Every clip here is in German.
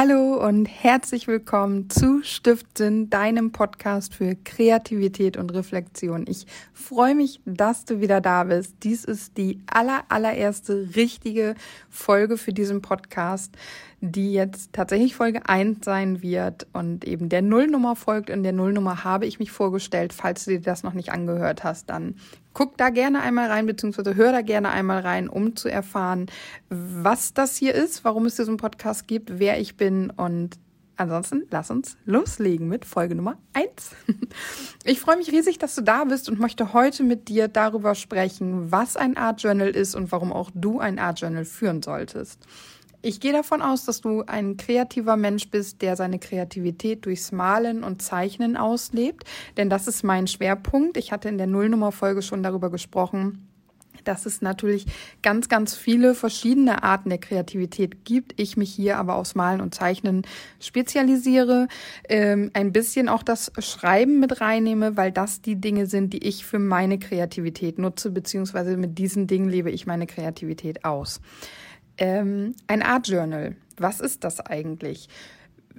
Hallo und herzlich willkommen zu Stiften, deinem Podcast für Kreativität und Reflexion. Ich freue mich, dass du wieder da bist. Dies ist die aller, allererste richtige Folge für diesen Podcast die jetzt tatsächlich Folge 1 sein wird und eben der Nullnummer folgt. In der Nullnummer habe ich mich vorgestellt. Falls du dir das noch nicht angehört hast, dann guck da gerne einmal rein, beziehungsweise hör da gerne einmal rein, um zu erfahren, was das hier ist, warum es diesen Podcast gibt, wer ich bin und Ansonsten lass uns loslegen mit Folge Nummer 1. Ich freue mich riesig, dass du da bist und möchte heute mit dir darüber sprechen, was ein Art Journal ist und warum auch du ein Art Journal führen solltest. Ich gehe davon aus, dass du ein kreativer Mensch bist, der seine Kreativität durchs Malen und Zeichnen auslebt, denn das ist mein Schwerpunkt. Ich hatte in der Nullnummer-Folge schon darüber gesprochen, dass es natürlich ganz, ganz viele verschiedene Arten der Kreativität gibt. Ich mich hier aber aufs Malen und Zeichnen spezialisiere, ähm, ein bisschen auch das Schreiben mit reinnehme, weil das die Dinge sind, die ich für meine Kreativität nutze, beziehungsweise mit diesen Dingen lebe ich meine Kreativität aus. Ähm, ein Art Journal. Was ist das eigentlich?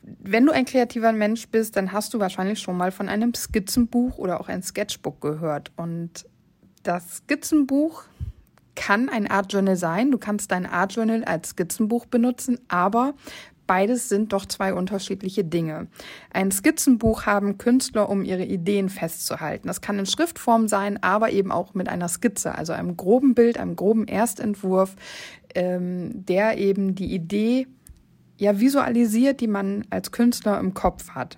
Wenn du ein kreativer Mensch bist, dann hast du wahrscheinlich schon mal von einem Skizzenbuch oder auch ein Sketchbook gehört. Und das Skizzenbuch kann ein Art Journal sein. Du kannst dein Art Journal als Skizzenbuch benutzen, aber Beides sind doch zwei unterschiedliche Dinge. Ein Skizzenbuch haben Künstler, um ihre Ideen festzuhalten. Das kann in Schriftform sein, aber eben auch mit einer Skizze, also einem groben Bild, einem groben Erstentwurf, ähm, der eben die Idee ja visualisiert, die man als Künstler im Kopf hat.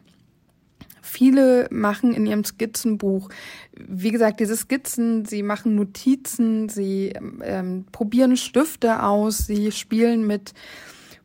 Viele machen in ihrem Skizzenbuch, wie gesagt, diese Skizzen, sie machen Notizen, sie ähm, probieren Stifte aus, sie spielen mit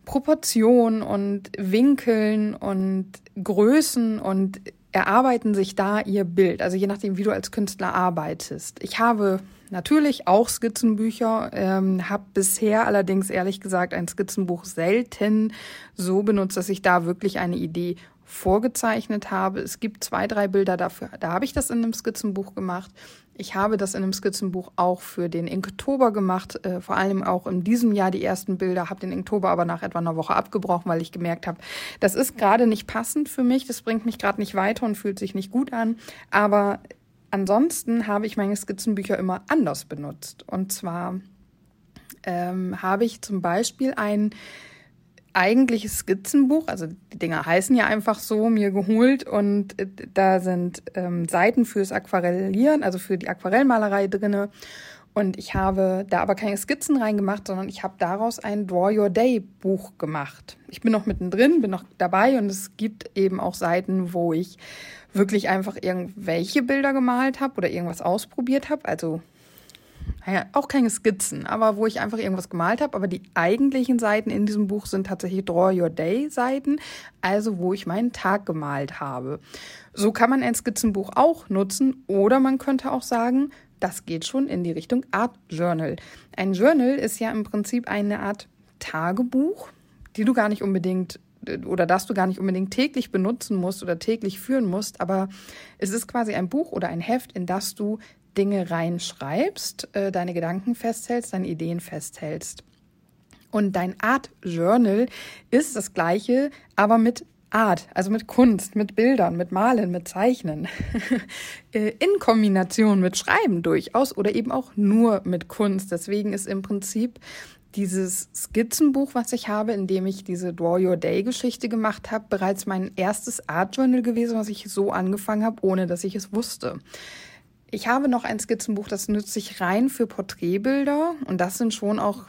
Proportionen und Winkeln und Größen und erarbeiten sich da ihr Bild. Also je nachdem, wie du als Künstler arbeitest. Ich habe natürlich auch Skizzenbücher, ähm, habe bisher allerdings ehrlich gesagt ein Skizzenbuch selten so benutzt, dass ich da wirklich eine Idee vorgezeichnet habe. Es gibt zwei, drei Bilder dafür. Da habe ich das in einem Skizzenbuch gemacht. Ich habe das in einem Skizzenbuch auch für den Inktober gemacht, äh, vor allem auch in diesem Jahr die ersten Bilder, habe den Inktober aber nach etwa einer Woche abgebrochen, weil ich gemerkt habe, das ist gerade nicht passend für mich, das bringt mich gerade nicht weiter und fühlt sich nicht gut an. Aber ansonsten habe ich meine Skizzenbücher immer anders benutzt. Und zwar ähm, habe ich zum Beispiel ein eigentliches Skizzenbuch, also die Dinger heißen ja einfach so, mir geholt und äh, da sind ähm, Seiten fürs Aquarellieren, also für die Aquarellmalerei drinne. Und ich habe da aber keine Skizzen reingemacht, sondern ich habe daraus ein Draw Your Day Buch gemacht. Ich bin noch mittendrin, bin noch dabei und es gibt eben auch Seiten, wo ich wirklich einfach irgendwelche Bilder gemalt habe oder irgendwas ausprobiert habe. Also naja, auch keine Skizzen, aber wo ich einfach irgendwas gemalt habe. Aber die eigentlichen Seiten in diesem Buch sind tatsächlich Draw Your Day Seiten, also wo ich meinen Tag gemalt habe. So kann man ein Skizzenbuch auch nutzen oder man könnte auch sagen, das geht schon in die Richtung Art Journal. Ein Journal ist ja im Prinzip eine Art Tagebuch, die du gar nicht unbedingt oder das du gar nicht unbedingt täglich benutzen musst oder täglich führen musst, aber es ist quasi ein Buch oder ein Heft, in das du Dinge reinschreibst, äh, deine Gedanken festhältst, deine Ideen festhältst. Und dein Art Journal ist das gleiche, aber mit Art, also mit Kunst, mit Bildern, mit Malen, mit Zeichnen, äh, in Kombination mit Schreiben durchaus oder eben auch nur mit Kunst. Deswegen ist im Prinzip dieses Skizzenbuch, was ich habe, in dem ich diese Draw Your Day Geschichte gemacht habe, bereits mein erstes Art Journal gewesen, was ich so angefangen habe, ohne dass ich es wusste. Ich habe noch ein Skizzenbuch, das nützt sich rein für Porträtbilder und das sind schon auch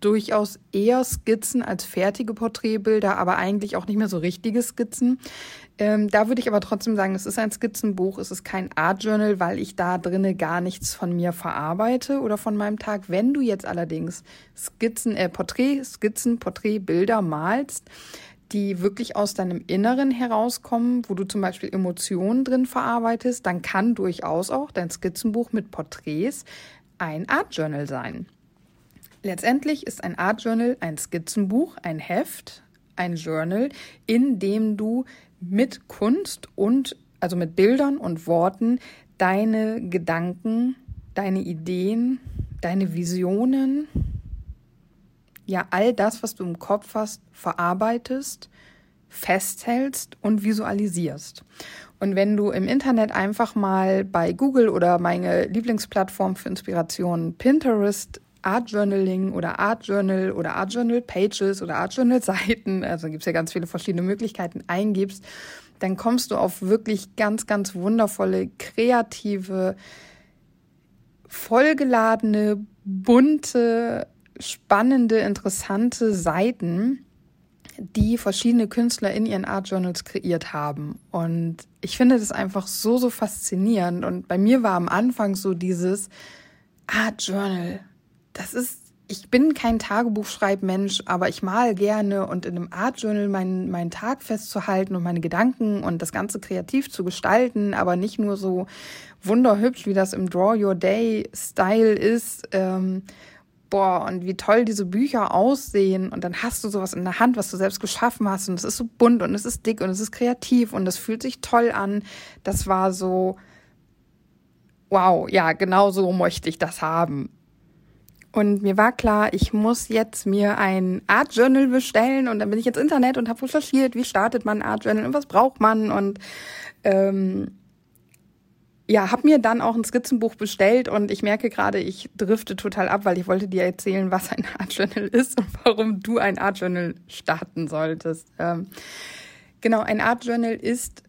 durchaus eher Skizzen als fertige Porträtbilder, aber eigentlich auch nicht mehr so richtige Skizzen. Ähm, da würde ich aber trotzdem sagen, es ist ein Skizzenbuch, es ist kein Art Journal, weil ich da drinne gar nichts von mir verarbeite oder von meinem Tag. Wenn du jetzt allerdings Skizzen, äh, Porträt, Skizzen, Porträtbilder malst, die wirklich aus deinem Inneren herauskommen, wo du zum Beispiel Emotionen drin verarbeitest, dann kann durchaus auch dein Skizzenbuch mit Porträts ein Art Journal sein. Letztendlich ist ein Art Journal ein Skizzenbuch, ein Heft, ein Journal, in dem du mit Kunst und also mit Bildern und Worten deine Gedanken, deine Ideen, deine Visionen, ja all das, was du im Kopf hast, verarbeitest, festhältst und visualisierst. Und wenn du im Internet einfach mal bei Google oder meine Lieblingsplattform für Inspiration Pinterest Art Journaling oder Art Journal oder Art Journal Pages oder Art Journal Seiten, also gibt es ja ganz viele verschiedene Möglichkeiten, eingibst, dann kommst du auf wirklich ganz, ganz wundervolle, kreative, vollgeladene, bunte, spannende, interessante Seiten, die verschiedene Künstler in ihren Art Journals kreiert haben. Und ich finde das einfach so, so faszinierend. Und bei mir war am Anfang so dieses Art Journal. Das ist, ich bin kein Tagebuchschreibmensch, aber ich mal gerne und in einem Art Journal meinen, meinen Tag festzuhalten und meine Gedanken und das Ganze kreativ zu gestalten, aber nicht nur so wunderhübsch, wie das im Draw Your Day Style ist. Ähm, boah, und wie toll diese Bücher aussehen. Und dann hast du sowas in der Hand, was du selbst geschaffen hast. Und es ist so bunt und es ist dick und es ist kreativ und es fühlt sich toll an. Das war so, wow, ja, genau so möchte ich das haben. Und mir war klar, ich muss jetzt mir ein Art Journal bestellen und dann bin ich ins Internet und habe recherchiert, wie startet man ein Art Journal und was braucht man und ähm, ja, habe mir dann auch ein Skizzenbuch bestellt und ich merke gerade, ich drifte total ab, weil ich wollte dir erzählen, was ein Art Journal ist und warum du ein Art Journal starten solltest. Ähm, genau, ein Art Journal ist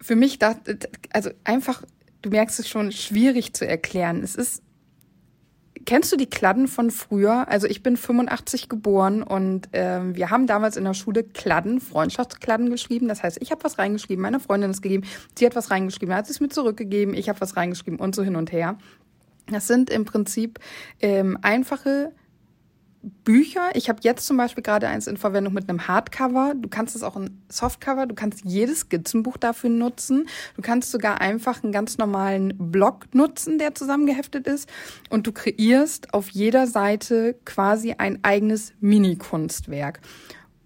für mich das, also einfach, du merkst es schon, schwierig zu erklären. Es ist Kennst du die Kladden von früher? Also ich bin 85 geboren und ähm, wir haben damals in der Schule Kladden, Freundschaftskladden geschrieben. Das heißt, ich habe was reingeschrieben, meine Freundin es gegeben, sie hat was reingeschrieben, hat es mir zurückgegeben, ich habe was reingeschrieben und so hin und her. Das sind im Prinzip ähm, einfache Bücher. Ich habe jetzt zum Beispiel gerade eins in Verwendung mit einem Hardcover. Du kannst es auch in Softcover. Du kannst jedes Skizzenbuch dafür nutzen. Du kannst sogar einfach einen ganz normalen Block nutzen, der zusammengeheftet ist. Und du kreierst auf jeder Seite quasi ein eigenes Mini-Kunstwerk.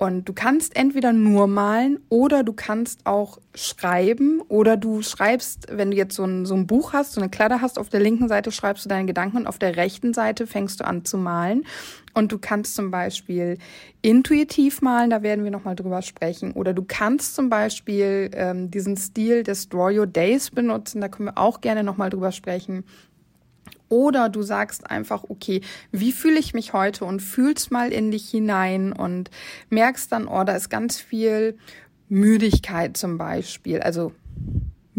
Und du kannst entweder nur malen oder du kannst auch schreiben oder du schreibst, wenn du jetzt so ein, so ein Buch hast, so eine Kladde hast, auf der linken Seite schreibst du deine Gedanken und auf der rechten Seite fängst du an zu malen. Und du kannst zum Beispiel intuitiv malen, da werden wir nochmal drüber sprechen. Oder du kannst zum Beispiel ähm, diesen Stil des Draw Your Days benutzen, da können wir auch gerne nochmal drüber sprechen. Oder du sagst einfach, okay, wie fühle ich mich heute und fühlst mal in dich hinein und merkst dann, oh, da ist ganz viel Müdigkeit zum Beispiel. Also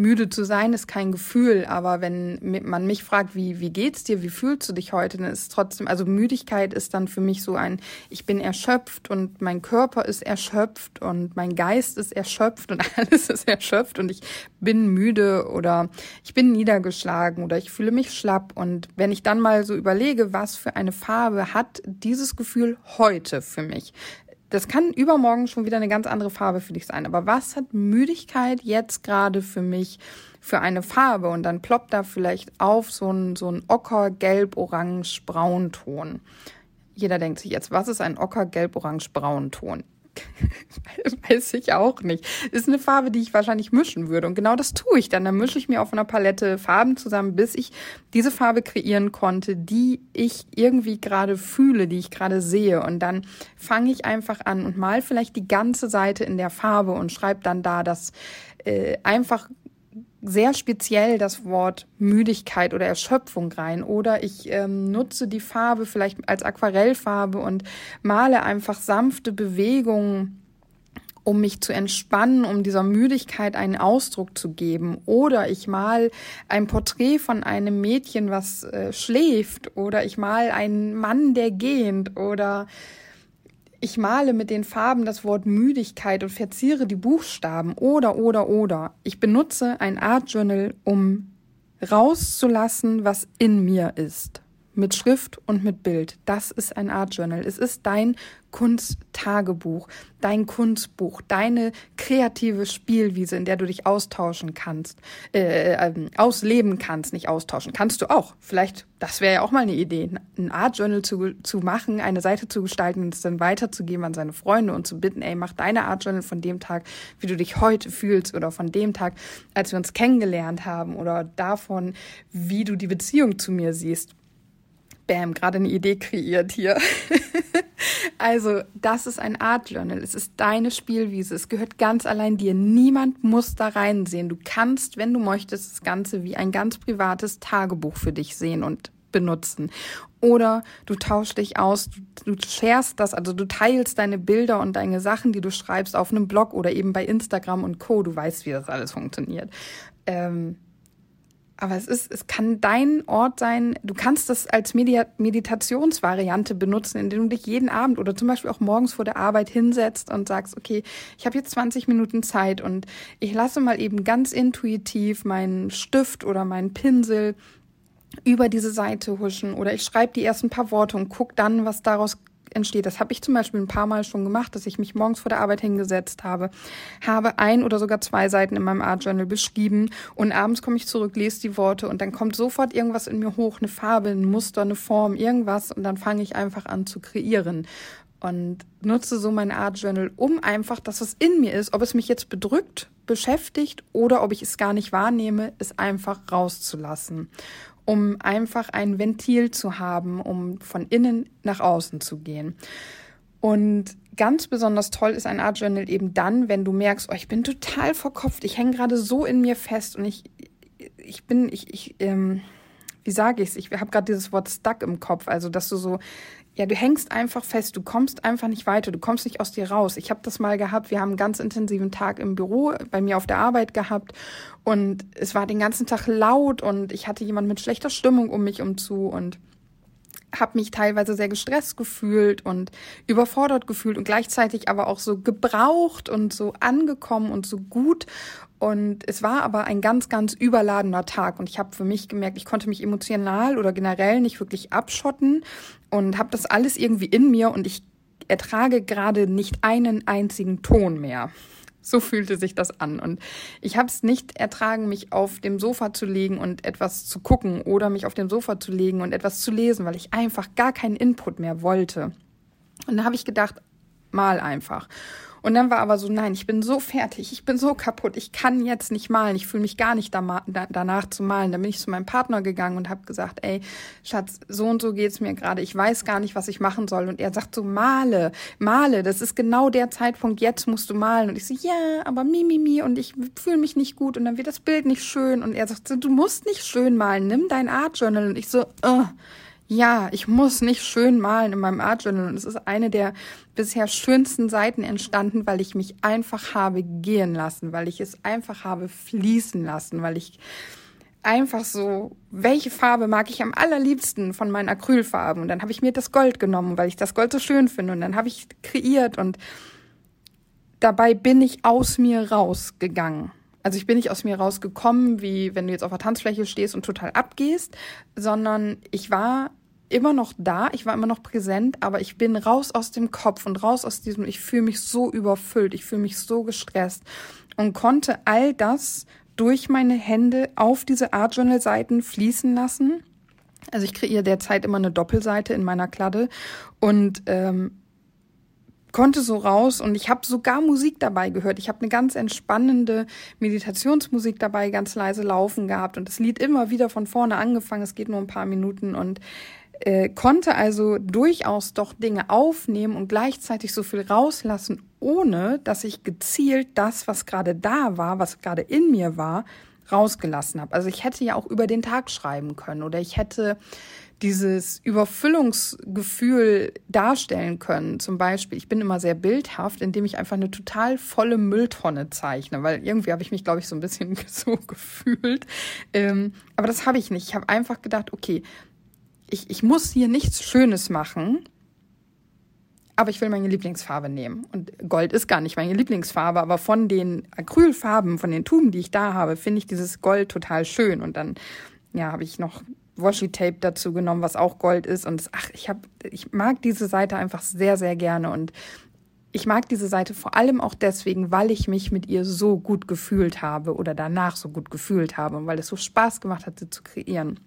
müde zu sein ist kein Gefühl, aber wenn man mich fragt, wie, wie geht's dir, wie fühlst du dich heute, dann ist es trotzdem, also Müdigkeit ist dann für mich so ein, ich bin erschöpft und mein Körper ist erschöpft und mein Geist ist erschöpft und alles ist erschöpft und ich bin müde oder ich bin niedergeschlagen oder ich fühle mich schlapp. Und wenn ich dann mal so überlege, was für eine Farbe hat dieses Gefühl heute für mich, das kann übermorgen schon wieder eine ganz andere Farbe für dich sein. Aber was hat Müdigkeit jetzt gerade für mich für eine Farbe? Und dann ploppt da vielleicht auf so ein, so ein Ocker, Gelb, Orange, Braunton. Jeder denkt sich jetzt, was ist ein Ocker, Gelb, Orange, Braunton? Weiß ich auch nicht. Ist eine Farbe, die ich wahrscheinlich mischen würde. Und genau das tue ich dann. Dann mische ich mir auf einer Palette Farben zusammen, bis ich diese Farbe kreieren konnte, die ich irgendwie gerade fühle, die ich gerade sehe. Und dann fange ich einfach an und mal vielleicht die ganze Seite in der Farbe und schreibe dann da das äh, einfach sehr speziell das Wort Müdigkeit oder Erschöpfung rein. Oder ich ähm, nutze die Farbe vielleicht als Aquarellfarbe und male einfach sanfte Bewegungen um mich zu entspannen, um dieser Müdigkeit einen Ausdruck zu geben. Oder ich mal ein Porträt von einem Mädchen, was äh, schläft. Oder ich mal einen Mann, der gehend. Oder ich male mit den Farben das Wort Müdigkeit und verziere die Buchstaben oder oder oder. Ich benutze ein Art Journal, um rauszulassen, was in mir ist mit Schrift und mit Bild. Das ist ein Art Journal. Es ist dein Kunsttagebuch, dein Kunstbuch, deine kreative Spielwiese, in der du dich austauschen kannst, äh, äh, ausleben kannst, nicht austauschen. Kannst du auch. Vielleicht, das wäre ja auch mal eine Idee, ein Art Journal zu, zu machen, eine Seite zu gestalten und es dann weiterzugeben an seine Freunde und zu bitten, ey, mach deine Art Journal von dem Tag, wie du dich heute fühlst oder von dem Tag, als wir uns kennengelernt haben oder davon, wie du die Beziehung zu mir siehst Bam, gerade eine Idee kreiert hier. also, das ist ein Art Journal. Es ist deine Spielwiese. Es gehört ganz allein dir. Niemand muss da reinsehen. Du kannst, wenn du möchtest, das Ganze wie ein ganz privates Tagebuch für dich sehen und benutzen. Oder du tauschst dich aus, du, du sharest das, also du teilst deine Bilder und deine Sachen, die du schreibst, auf einem Blog oder eben bei Instagram und Co. Du weißt, wie das alles funktioniert. Ähm, aber es ist, es kann dein Ort sein. Du kannst das als Medi Meditationsvariante benutzen, indem du dich jeden Abend oder zum Beispiel auch morgens vor der Arbeit hinsetzt und sagst, okay, ich habe jetzt 20 Minuten Zeit und ich lasse mal eben ganz intuitiv meinen Stift oder meinen Pinsel über diese Seite huschen oder ich schreibe die ersten paar Worte und guck dann, was daraus entsteht. Das habe ich zum Beispiel ein paar Mal schon gemacht, dass ich mich morgens vor der Arbeit hingesetzt habe, habe ein oder sogar zwei Seiten in meinem Art Journal beschrieben und abends komme ich zurück, lese die Worte und dann kommt sofort irgendwas in mir hoch, eine Farbe, ein Muster, eine Form, irgendwas und dann fange ich einfach an zu kreieren und nutze so mein Art Journal, um einfach das, was in mir ist, ob es mich jetzt bedrückt, beschäftigt oder ob ich es gar nicht wahrnehme, es einfach rauszulassen um einfach ein Ventil zu haben, um von innen nach außen zu gehen. Und ganz besonders toll ist ein Art Journal eben dann, wenn du merkst, oh, ich bin total verkopft, ich hänge gerade so in mir fest und ich, ich bin, ich, ich, ähm, wie sage ich es? Ich habe gerade dieses Wort stuck im Kopf, also dass du so ja, du hängst einfach fest, du kommst einfach nicht weiter, du kommst nicht aus dir raus. Ich habe das mal gehabt, wir haben einen ganz intensiven Tag im Büro bei mir auf der Arbeit gehabt und es war den ganzen Tag laut und ich hatte jemand mit schlechter Stimmung um mich umzu und habe mich teilweise sehr gestresst gefühlt und überfordert gefühlt und gleichzeitig aber auch so gebraucht und so angekommen und so gut. Und es war aber ein ganz, ganz überladener Tag. Und ich habe für mich gemerkt, ich konnte mich emotional oder generell nicht wirklich abschotten und habe das alles irgendwie in mir und ich ertrage gerade nicht einen einzigen Ton mehr. So fühlte sich das an. Und ich habe es nicht ertragen, mich auf dem Sofa zu legen und etwas zu gucken oder mich auf dem Sofa zu legen und etwas zu lesen, weil ich einfach gar keinen Input mehr wollte. Und da habe ich gedacht, mal einfach. Und dann war aber so, nein, ich bin so fertig, ich bin so kaputt, ich kann jetzt nicht malen, ich fühle mich gar nicht da, da, danach zu malen. Dann bin ich zu meinem Partner gegangen und habe gesagt, ey, Schatz, so und so geht's mir gerade, ich weiß gar nicht, was ich machen soll. Und er sagt so, male, male, das ist genau der Zeitpunkt, jetzt musst du malen. Und ich so, ja, aber mi, mi, mi, und ich fühle mich nicht gut und dann wird das Bild nicht schön. Und er sagt so, du musst nicht schön malen, nimm dein Art Journal. Und ich so, uh, ja, ich muss nicht schön malen in meinem Art Journal. Und es ist eine der bisher schönsten Seiten entstanden, weil ich mich einfach habe gehen lassen, weil ich es einfach habe fließen lassen, weil ich einfach so, welche Farbe mag ich am allerliebsten von meinen Acrylfarben? Und dann habe ich mir das Gold genommen, weil ich das Gold so schön finde. Und dann habe ich kreiert und dabei bin ich aus mir rausgegangen. Also ich bin nicht aus mir rausgekommen, wie wenn du jetzt auf der Tanzfläche stehst und total abgehst, sondern ich war immer noch da, ich war immer noch präsent, aber ich bin raus aus dem Kopf und raus aus diesem, ich fühle mich so überfüllt, ich fühle mich so gestresst und konnte all das durch meine Hände auf diese Art Journal Seiten fließen lassen. Also ich kreiere derzeit immer eine Doppelseite in meiner Kladde und ähm, konnte so raus und ich habe sogar Musik dabei gehört. Ich habe eine ganz entspannende Meditationsmusik dabei, ganz leise laufen gehabt und das Lied immer wieder von vorne angefangen. Es geht nur ein paar Minuten und äh, konnte also durchaus doch Dinge aufnehmen und gleichzeitig so viel rauslassen, ohne dass ich gezielt das, was gerade da war, was gerade in mir war, rausgelassen habe. Also ich hätte ja auch über den Tag schreiben können oder ich hätte dieses Überfüllungsgefühl darstellen können. Zum Beispiel, ich bin immer sehr bildhaft, indem ich einfach eine total volle Mülltonne zeichne, weil irgendwie habe ich mich, glaube ich, so ein bisschen so gefühlt. Ähm, aber das habe ich nicht. Ich habe einfach gedacht, okay, ich, ich muss hier nichts Schönes machen, aber ich will meine Lieblingsfarbe nehmen. Und Gold ist gar nicht meine Lieblingsfarbe, aber von den Acrylfarben, von den Tuben, die ich da habe, finde ich dieses Gold total schön. Und dann, ja, habe ich noch Washi-Tape dazu genommen, was auch Gold ist. Und ach, ich habe, ich mag diese Seite einfach sehr, sehr gerne. Und ich mag diese Seite vor allem auch deswegen, weil ich mich mit ihr so gut gefühlt habe oder danach so gut gefühlt habe und weil es so Spaß gemacht hat, sie zu kreieren.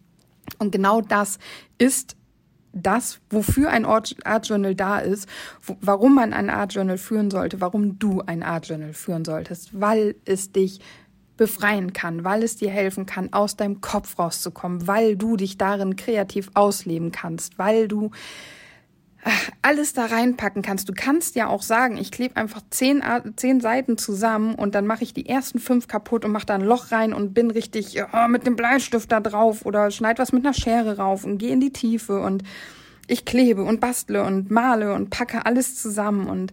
Und genau das ist das, wofür ein Art Journal da ist, warum man ein Art Journal führen sollte, warum du ein Art Journal führen solltest, weil es dich befreien kann, weil es dir helfen kann, aus deinem Kopf rauszukommen, weil du dich darin kreativ ausleben kannst, weil du alles da reinpacken kannst. Du kannst ja auch sagen, ich klebe einfach zehn, zehn Seiten zusammen und dann mache ich die ersten fünf kaputt und mache da ein Loch rein und bin richtig oh, mit dem Bleistift da drauf oder schneid was mit einer Schere rauf und gehe in die Tiefe und ich klebe und bastle und male und packe alles zusammen und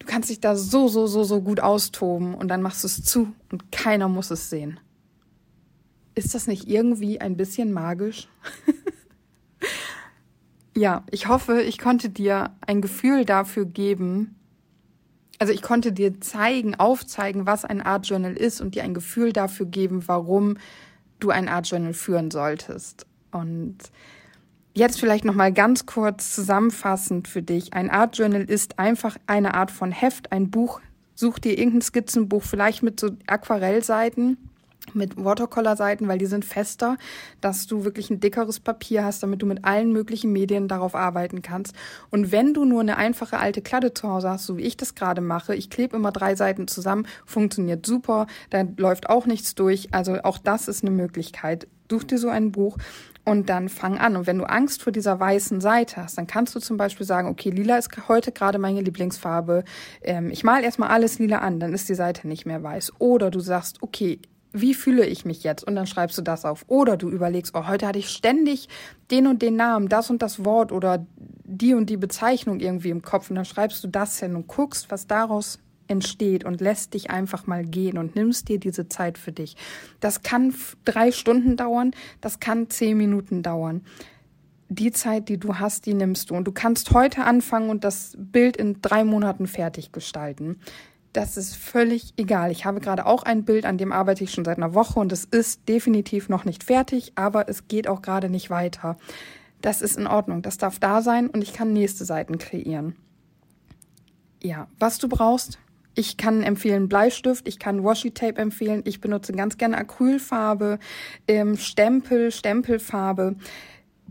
Du kannst dich da so, so, so, so gut austoben und dann machst du es zu und keiner muss es sehen. Ist das nicht irgendwie ein bisschen magisch? ja, ich hoffe, ich konnte dir ein Gefühl dafür geben. Also ich konnte dir zeigen, aufzeigen, was ein Art Journal ist und dir ein Gefühl dafür geben, warum du ein Art Journal führen solltest. Und Jetzt vielleicht noch mal ganz kurz zusammenfassend für dich. Ein Art Journal ist einfach eine Art von Heft, ein Buch. Such dir irgendein Skizzenbuch, vielleicht mit so Aquarellseiten, mit Watercolor-Seiten, weil die sind fester, dass du wirklich ein dickeres Papier hast, damit du mit allen möglichen Medien darauf arbeiten kannst. Und wenn du nur eine einfache alte Kladde zu Hause hast, so wie ich das gerade mache, ich klebe immer drei Seiten zusammen, funktioniert super, da läuft auch nichts durch. Also auch das ist eine Möglichkeit. Such dir so ein Buch und dann fang an. Und wenn du Angst vor dieser weißen Seite hast, dann kannst du zum Beispiel sagen, okay, lila ist heute gerade meine Lieblingsfarbe. Ähm, ich mal erstmal alles lila an, dann ist die Seite nicht mehr weiß. Oder du sagst, okay, wie fühle ich mich jetzt? Und dann schreibst du das auf. Oder du überlegst, oh, heute hatte ich ständig den und den Namen, das und das Wort oder die und die Bezeichnung irgendwie im Kopf. Und dann schreibst du das hin und guckst, was daraus entsteht und lässt dich einfach mal gehen und nimmst dir diese Zeit für dich. Das kann drei Stunden dauern, das kann zehn Minuten dauern. Die Zeit, die du hast, die nimmst du. Und du kannst heute anfangen und das Bild in drei Monaten fertig gestalten. Das ist völlig egal. Ich habe gerade auch ein Bild, an dem arbeite ich schon seit einer Woche und es ist definitiv noch nicht fertig, aber es geht auch gerade nicht weiter. Das ist in Ordnung. Das darf da sein und ich kann nächste Seiten kreieren. Ja, was du brauchst, ich kann empfehlen Bleistift, ich kann Washi Tape empfehlen. Ich benutze ganz gerne Acrylfarbe, ähm, Stempel, Stempelfarbe.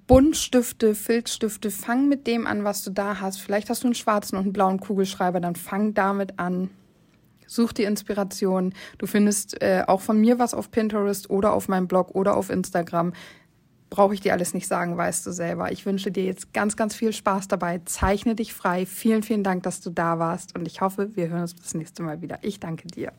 Buntstifte, Filzstifte, fang mit dem an, was du da hast. Vielleicht hast du einen schwarzen und einen blauen Kugelschreiber, dann fang damit an. Such die Inspiration. Du findest äh, auch von mir was auf Pinterest oder auf meinem Blog oder auf Instagram brauche ich dir alles nicht sagen, weißt du selber. Ich wünsche dir jetzt ganz, ganz viel Spaß dabei. Zeichne dich frei. Vielen, vielen Dank, dass du da warst und ich hoffe, wir hören uns das nächste Mal wieder. Ich danke dir.